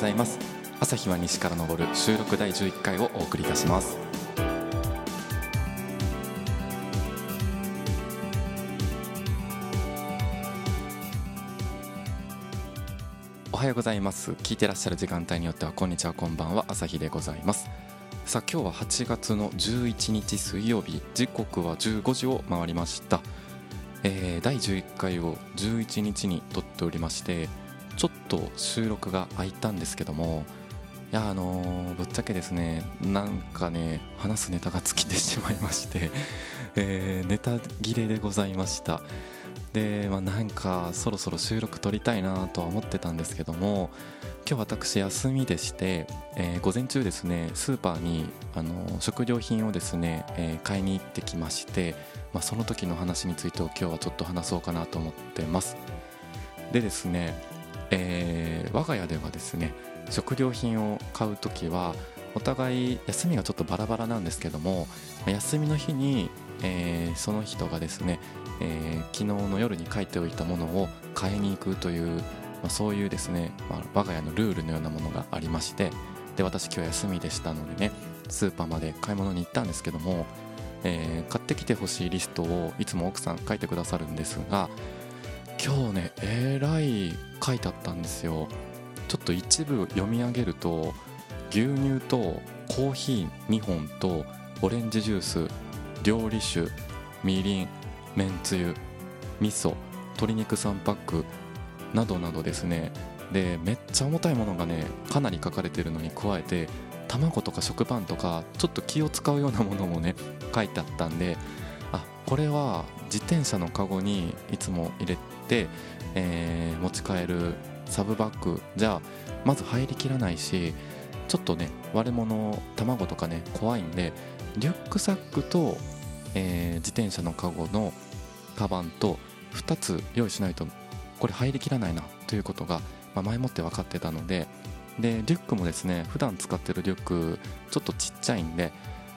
ございます。朝日は西から昇る収録第11回をお送りいたします。おはようございます。聞いてらっしゃる時間帯によってはこんにちはこんばんは朝日でございます。さあ今日は8月の11日水曜日。時刻は15時を回りました。えー、第11回を11日に撮っておりましてちょっと収録が空いたんですけどもいやあのー、ぶっちゃけですねなんかね話すネタが尽きてしまいまして、えー、ネタ切れでございました。で、まあ、なんかそろそろ収録撮りたいなとは思ってたんですけども今日私休みでして、えー、午前中ですねスーパーにあの食料品をですね、えー、買いに行ってきまして、まあ、その時の話についてを今日はちょっと話そうかなと思ってます。でですね、えー、我が家ではですね食料品を買う時はお互い休みがちょっとバラバラなんですけども休みの日に、えー、その人がですね、えー、昨日の夜に書いておいたものを買いに行くというまあ、そういうですね、まあ、我が家のルールのようなものがありましてで私今日休みでしたのでねスーパーまで買い物に行ったんですけども、えー、買ってきてほしいリストをいつも奥さん書いてくださるんですが今日ねえらい書いてあったんですよ。ちょっと一部読み上げると牛乳とコーヒー2本とオレンジジュース料理酒みりんめんつゆ味噌鶏肉3パックなどなどですね。でめっちゃ重たいものがねかなり書かれてるのに加えて卵とか食パンとかちょっと気を使うようなものもね書いてあったんであこれは自転車のカゴにいつも入れて、えー、持ち帰るサブバッグじゃまず入りきらないしちょっとね割れ物卵とかね怖いんでリュックサックと、えー、自転車のカゴのカバンと2つ用意しないとこれ入りきらないなということが、ま前もって分かってたのででリュックもですね普段使ってるリュックちょっとちっちゃいんで、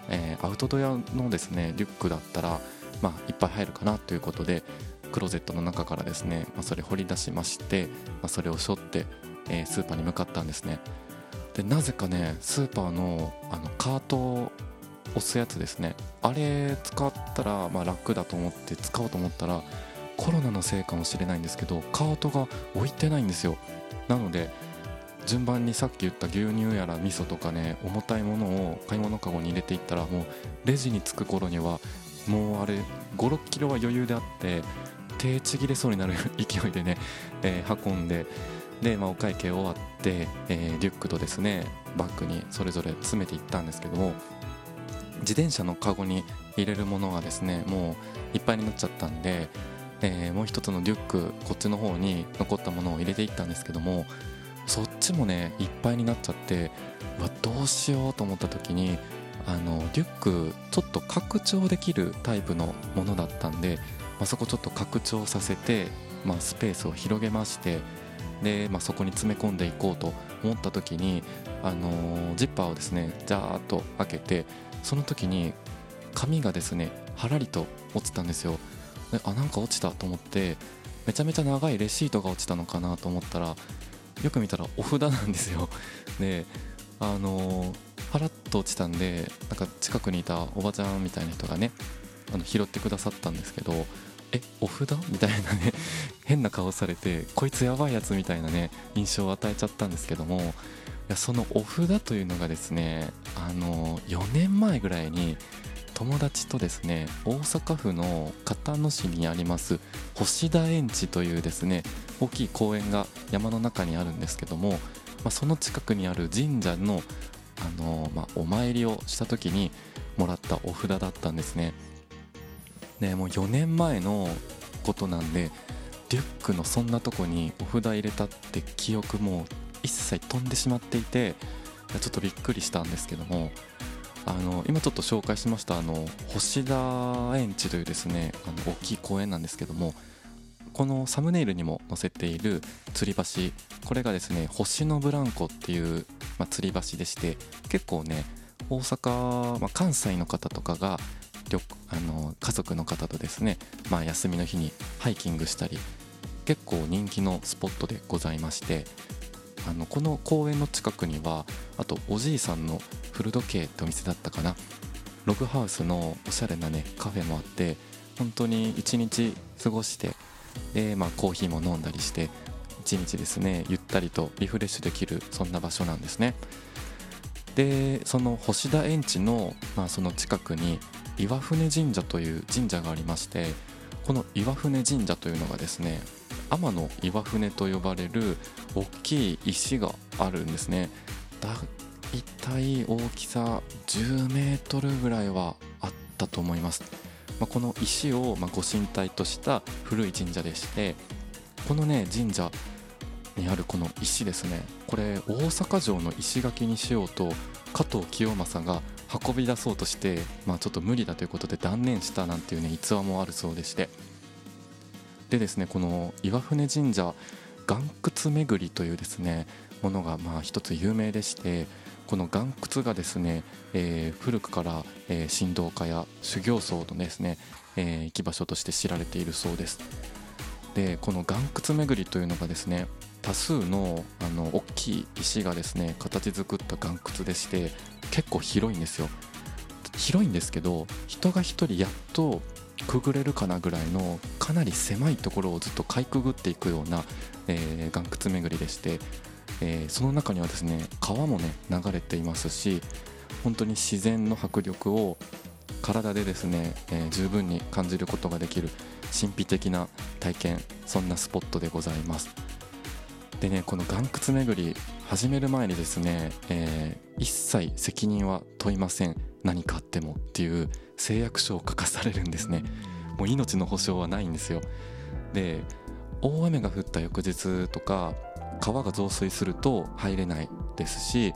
えー、アウトドアのですねリュックだったら、まあ、いっぱい入るかなということでクローゼットの中からですね、まあ、それ掘り出しまして、まあ、それを背負って、えー、スーパーに向かったんですね。でなぜかねスーパーのあのカートを押すやつですね。あれ使ったらまあ楽だと思って使おうと思ったらコロナのせいかもしれないんですけどカートが置いてないんですよ。なので順番にさっき言った牛乳やら味噌とかね重たいものを買い物かごに入れていったらもうレジに着く頃にはもうあれ56キロは余裕であって手ちぎれそうになる 勢いでね、えー、運んでで、まあ、お会計終わって、えー、リュックとですねバッグにそれぞれ詰めていったんですけども自転車のカゴに入れるものがですねもういっぱいになっちゃったんでえー、もう一つのリュックこっちの方に残ったものを入れていったんですけどもそっちもねいっぱいになっちゃってうわどうしようと思った時にあのリュックちょっと拡張できるタイプのものだったんで、まあ、そこちょっと拡張させて、まあ、スペースを広げましてで、まあ、そこに詰め込んでいこうと思った時に、あのー、ジッパーをですねジャーッと開けてその時に紙がですねはらりと落ちたんですよ。であなんか落ちたと思ってめちゃめちゃ長いレシートが落ちたのかなと思ったらよく見たらお札なんですよ。であのパラッと落ちたんでなんか近くにいたおばちゃんみたいな人がねあの拾ってくださったんですけどえお札？みたいなね 変な顔されてこいつやばいやつみたいなね印象を与えちゃったんですけどもいやそのお札というのがですねあの4年前ぐらいに友達とですね大阪府の交野市にあります星田園地というですね大きい公園が山の中にあるんですけども、まあ、その近くにある神社のあの、まあ、お参りをした時にもらったお札だったんですね。ねもう4年前のことなんでリュックのそんなとこにお札入れたって記憶も一切飛んでしまっていてちょっとびっくりしたんですけどもあの今ちょっと紹介しましたあの星田園地というですねあの大きい公園なんですけどもこのサムネイルにも載せている吊り橋これがですね星のブランコっていう、まあ、吊り橋でして結構ね大阪、まあ、関西の方とかがあの家族の方とですね、まあ、休みの日にハイキングしたり結構人気のスポットでございましてあのこの公園の近くにはあとおじいさんの古時計ってお店だったかなログハウスのおしゃれなねカフェもあって本当に一日過ごしてで、まあ、コーヒーも飲んだりして一日ですねゆったりとリフレッシュできるそんな場所なんですね。でその星田園地の,、まあその近くに岩船神社という神社がありましてこの岩船神社というのがですね天の岩船と呼ばれる大きい石があるんですね。だいたい大きさ10メートルぐらいはあったと思います、まあ、この石をまご神体とした古い神社でしてこのね神社にあるこの石ですね。これ大阪城の石垣にしようと加藤清正が運び出そうとして、まあ、ちょっと無理だということで断念したなんていうね逸話もあるそうでして。でですねこの岩船神社岩窟巡りというですねものがまあ一つ有名でしてこの岩窟がですね、えー、古くから、えー、神道家や修行僧のですね、えー、行き場所として知られているそうです。でこの岩窟巡りというのがですね多数のあの大きい石がですね形作った岩窟でして結構広いんですよ。広いんですけど人が1人やっとくぐれるかなぐらいのかなり狭いところをずっとかいくぐっていくような、えー、岩窟巡りでして、えー、その中にはですね川もね流れていますし本当に自然の迫力を体でですね、えー、十分に感じることができる神秘的な体験そんなスポットでございます。でねこの岩窟巡り始める前にですね、えー、一切責任は問いません。何かあってもっていう誓約書を書かされるんですね。もう命の保証はないんですよ。で大雨が降った翌日とか川が増水すると入れないですし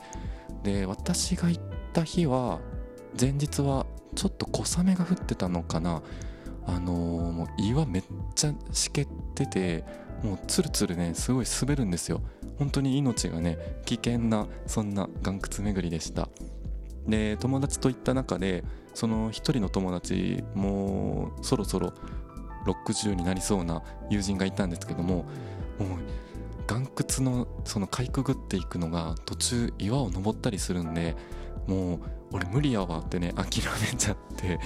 で私が行った日は前日はちょっと小雨が降ってたのかな。あのー、もう岩めっちゃしけっててもうツルツルねすごい滑るんですよ。本当に命がね危険なそんな岩窟巡りでした。で友達と行った中でその一人の友達もうそろそろ60になりそうな友人がいたんですけどももう岩窟のそのかいくぐっていくのが途中岩を登ったりするんでもう俺無理やわってね諦めちゃって。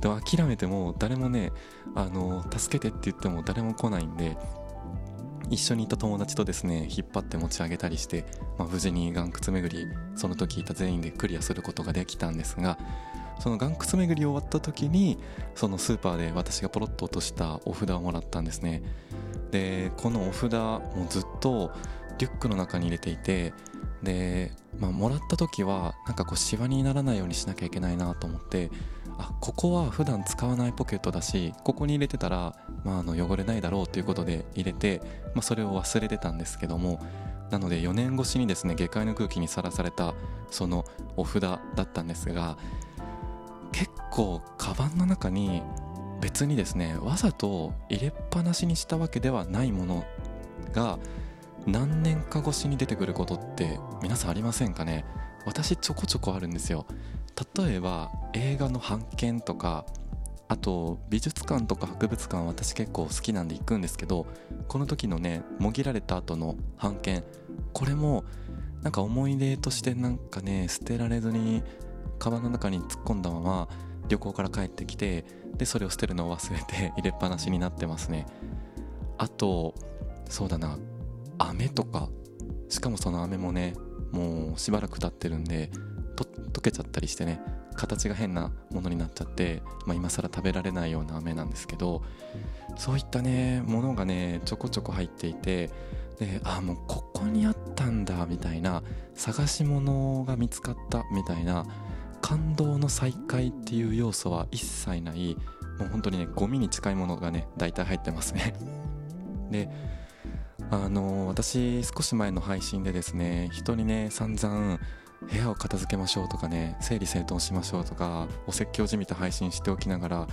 でも諦めても誰もねあの助けてって言っても誰も来ないんで一緒にいた友達とですね引っ張って持ち上げたりして、まあ、無事に岩窟巡りその時いた全員でクリアすることができたんですがその岩窟巡り終わった時にそのスーパーで私がポロッと落としたお札をもらったんですね。でこのお札もずっとリュックの中に入れていてで、まあ、もらった時はなんかこうシワにならないようにしなきゃいけないなと思ってあここは普段使わないポケットだしここに入れてたら、まあ、あの汚れないだろうということで入れて、まあ、それを忘れてたんですけどもなので4年越しにですね下界の空気にさらされたそのお札だったんですが結構カバンの中に別にですねわざと入れっぱなしにしたわけではないものが何年か越しに出てくることって皆さんありませんかね？私ちょこちょこあるんですよ。例えば映画の版権とかあと美術館とか博物館私結構好きなんで行くんですけどこの時のねもぎられた後の版権これもなんか思い出としてなんかね捨てられずにカバンの中に突っ込んだまま旅行から帰ってきてでそれを捨てるのを忘れて入れっぱなしになってますね。あとそうだな。飴とか。しかもその飴もねもうしばらく経ってるんで溶けちゃったりしてね形が変なものになっちゃって、まあ、今更食べられないような飴なんですけどそういったねものがねちょこちょこ入っていてであもうここにあったんだみたいな探し物が見つかったみたいな感動の再会っていう要素は一切ない。もう本当にねゴミに近いものがね大体入ってますね。であの私少し前の配信でですね人にね散々部屋を片付けましょうとかね整理整頓しましょうとかお説教じみた配信しておきながら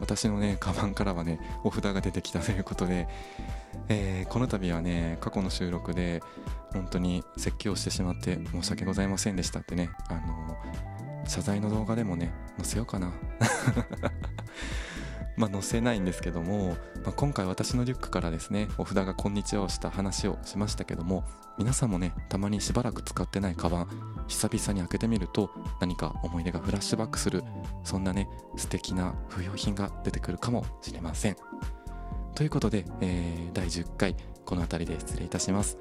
私のねカバンからはねお札が出てきたということで、えー、この度はね過去の収録で本当に説教してしまって申し訳ございませんでしたってねあの謝罪の動画でもね載せようかな。まあ、載せないんですけども、まあ、今回私のリュックからですねお札が「こんにちは」をした話をしましたけども皆さんもねたまにしばらく使ってないカバン久々に開けてみると何か思い出がフラッシュバックするそんなね素敵な不要品が出てくるかもしれません。ということで、えー、第10回この辺りで失礼いたします。